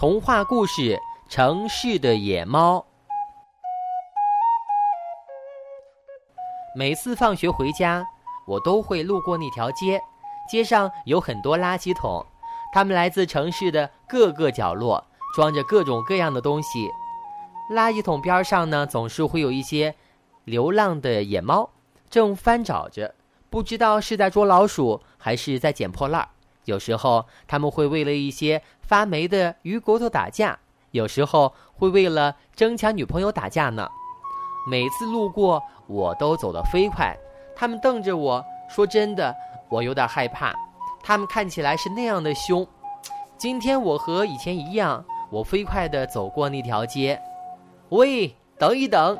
童话故事《城市的野猫》。每次放学回家，我都会路过那条街，街上有很多垃圾桶，它们来自城市的各个角落，装着各种各样的东西。垃圾桶边上呢，总是会有一些流浪的野猫，正翻找着，不知道是在捉老鼠还是在捡破烂儿。有时候他们会为了一些发霉的鱼骨头打架，有时候会为了争抢女朋友打架呢。每次路过，我都走得飞快。他们瞪着我说：“真的，我有点害怕。他们看起来是那样的凶。”今天我和以前一样，我飞快地走过那条街。喂，等一等！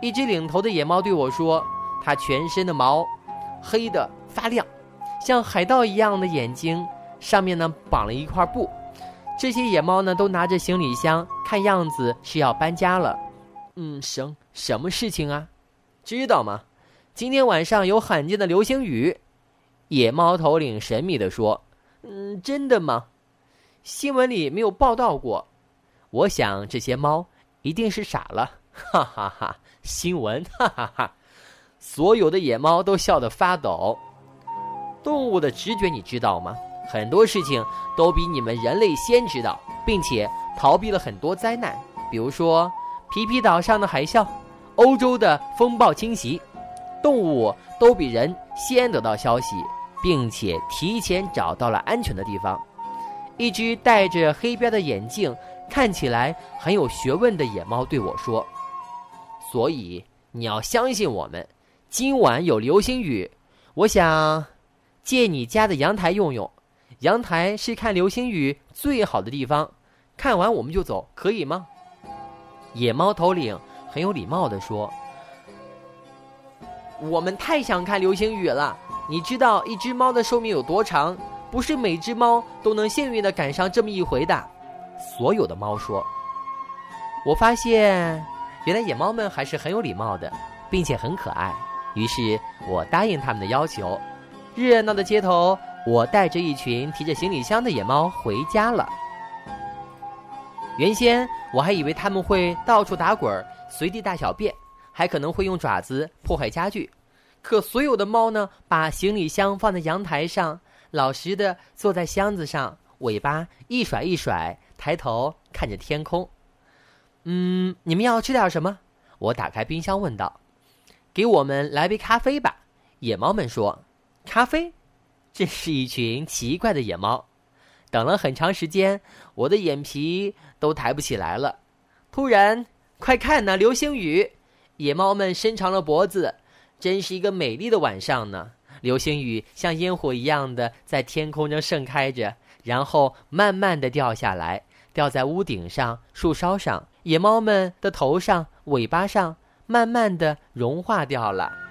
一只领头的野猫对我说：“它全身的毛黑的发亮。”像海盗一样的眼睛，上面呢绑了一块布。这些野猫呢都拿着行李箱，看样子是要搬家了。嗯，什什么事情啊？知道吗？今天晚上有罕见的流星雨。野猫头领神秘地说：“嗯，真的吗？新闻里没有报道过。我想这些猫一定是傻了。”哈哈哈！新闻，哈哈哈！所有的野猫都笑得发抖。动物的直觉你知道吗？很多事情都比你们人类先知道，并且逃避了很多灾难，比如说皮皮岛上的海啸、欧洲的风暴侵袭。动物都比人先得到消息，并且提前找到了安全的地方。一只戴着黑边的眼镜、看起来很有学问的野猫对我说：“所以你要相信我们，今晚有流星雨。我想。”借你家的阳台用用，阳台是看流星雨最好的地方。看完我们就走，可以吗？野猫头领很有礼貌地说：“我们太想看流星雨了。你知道一只猫的寿命有多长？不是每只猫都能幸运的赶上这么一回的。”所有的猫说：“我发现，原来野猫们还是很有礼貌的，并且很可爱。于是我答应他们的要求。”热闹的街头，我带着一群提着行李箱的野猫回家了。原先我还以为他们会到处打滚、随地大小便，还可能会用爪子破坏家具。可所有的猫呢，把行李箱放在阳台上，老实的坐在箱子上，尾巴一甩一甩，抬头看着天空。嗯，你们要吃点什么？我打开冰箱问道。给我们来杯咖啡吧，野猫们说。咖啡，这是一群奇怪的野猫。等了很长时间，我的眼皮都抬不起来了。突然，快看呐，流星雨！野猫们伸长了脖子，真是一个美丽的晚上呢。流星雨像烟火一样的在天空中盛开着，然后慢慢的掉下来，掉在屋顶上、树梢上，野猫们的头上、尾巴上，慢慢的融化掉了。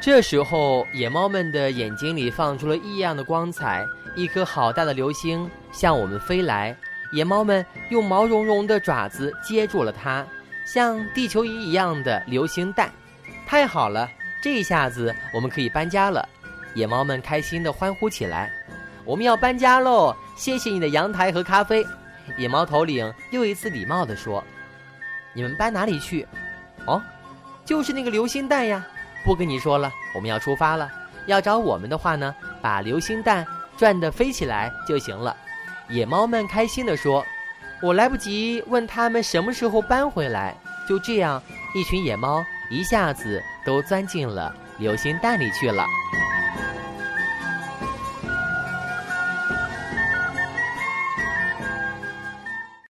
这时候，野猫们的眼睛里放出了异样的光彩，一颗好大的流星向我们飞来。野猫们用毛茸茸的爪子接住了它，像地球仪一样的流星弹。太好了，这下子我们可以搬家了！野猫们开心地欢呼起来。我们要搬家喽！谢谢你的阳台和咖啡。野猫头领又一次礼貌地说：“你们搬哪里去？哦，就是那个流星弹呀。”不跟你说了，我们要出发了。要找我们的话呢，把流星蛋转得飞起来就行了。野猫们开心地说：“我来不及问他们什么时候搬回来。”就这样，一群野猫一下子都钻进了流星蛋里去了。